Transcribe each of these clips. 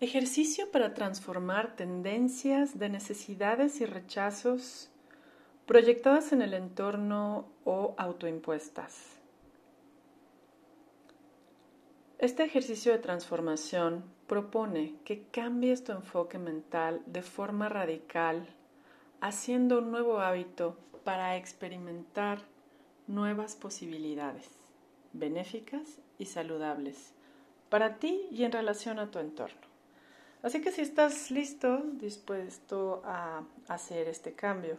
Ejercicio para transformar tendencias de necesidades y rechazos proyectadas en el entorno o autoimpuestas. Este ejercicio de transformación propone que cambies tu enfoque mental de forma radical, haciendo un nuevo hábito para experimentar nuevas posibilidades benéficas y saludables para ti y en relación a tu entorno. Así que si estás listo, dispuesto a hacer este cambio,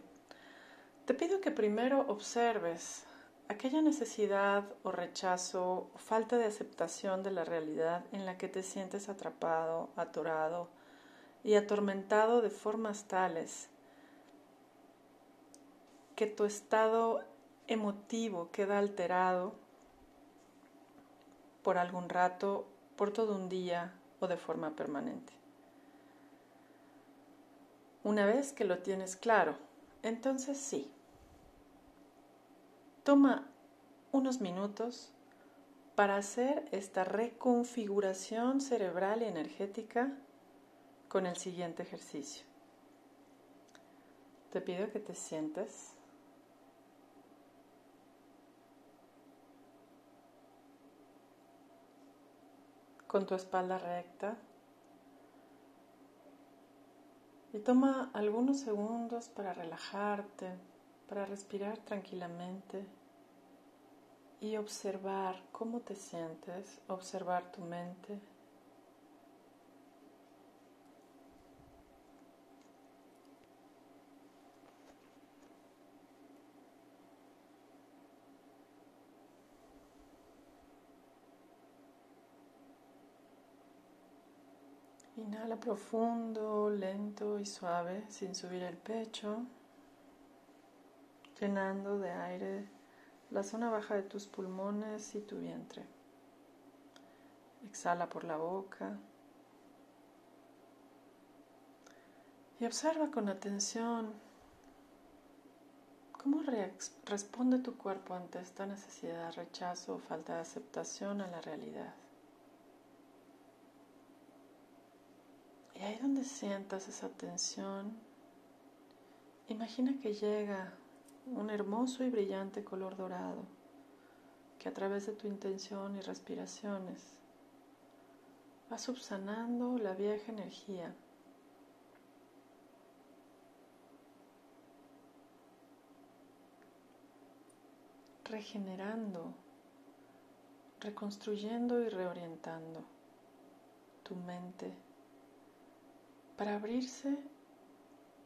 te pido que primero observes aquella necesidad o rechazo o falta de aceptación de la realidad en la que te sientes atrapado, atorado y atormentado de formas tales que tu estado emotivo queda alterado por algún rato, por todo un día o de forma permanente. Una vez que lo tienes claro, entonces sí. Toma unos minutos para hacer esta reconfiguración cerebral y energética con el siguiente ejercicio. Te pido que te sientes con tu espalda recta y toma algunos segundos para relajarte, para respirar tranquilamente y observar cómo te sientes, observar tu mente. Inhala profundo, lento y suave, sin subir el pecho, llenando de aire la zona baja de tus pulmones y tu vientre. Exhala por la boca y observa con atención cómo responde tu cuerpo ante esta necesidad, rechazo o falta de aceptación a la realidad. Y ahí donde sientas esa tensión, imagina que llega un hermoso y brillante color dorado que a través de tu intención y respiraciones va subsanando la vieja energía. regenerando, reconstruyendo y reorientando tu mente para abrirse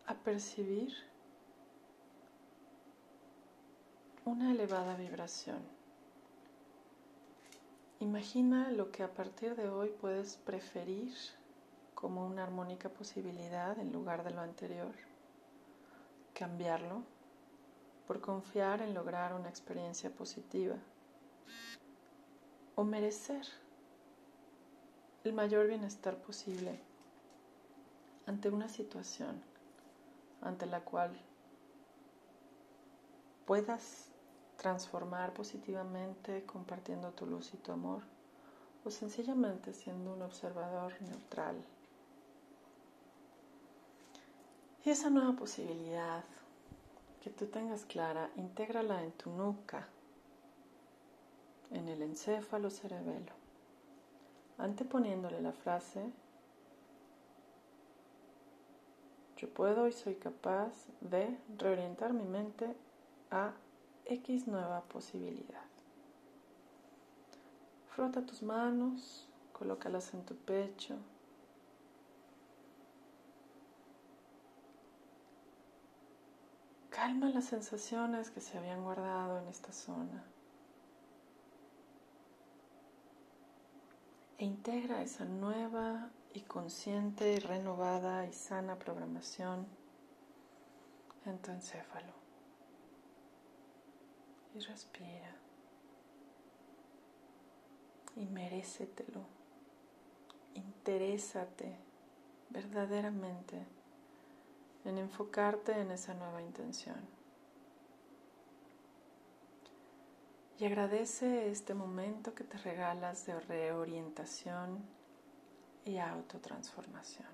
a percibir una elevada vibración. Imagina lo que a partir de hoy puedes preferir como una armónica posibilidad en lugar de lo anterior. Cambiarlo por confiar en lograr una experiencia positiva. O merecer el mayor bienestar posible ante una situación ante la cual puedas transformar positivamente compartiendo tu luz y tu amor o sencillamente siendo un observador neutral. Y esa nueva posibilidad que tú tengas clara, intégrala en tu nuca, en el encéfalo cerebelo, anteponiéndole la frase Puedo y soy capaz de reorientar mi mente a X nueva posibilidad. Frota tus manos, colócalas en tu pecho. Calma las sensaciones que se habían guardado en esta zona. E integra esa nueva y consciente, renovada y sana programación en tu encéfalo. Y respira. Y merécetelo. Interésate verdaderamente en enfocarte en esa nueva intención. Agradece este momento que te regalas de reorientación y autotransformación.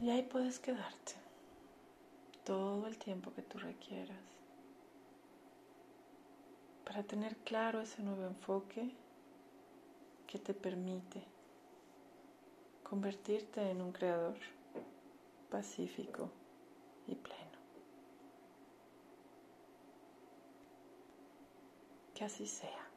Y ahí puedes quedarte todo el tiempo que tú requieras para tener claro ese nuevo enfoque que te permite convertirte en un creador pacífico y pleno. Que así sea.